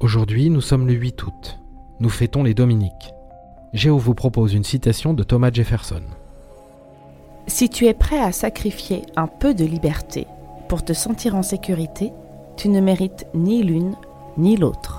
Aujourd'hui, nous sommes le 8 août. Nous fêtons les Dominiques. Géo vous propose une citation de Thomas Jefferson. Si tu es prêt à sacrifier un peu de liberté pour te sentir en sécurité, tu ne mérites ni l'une ni l'autre.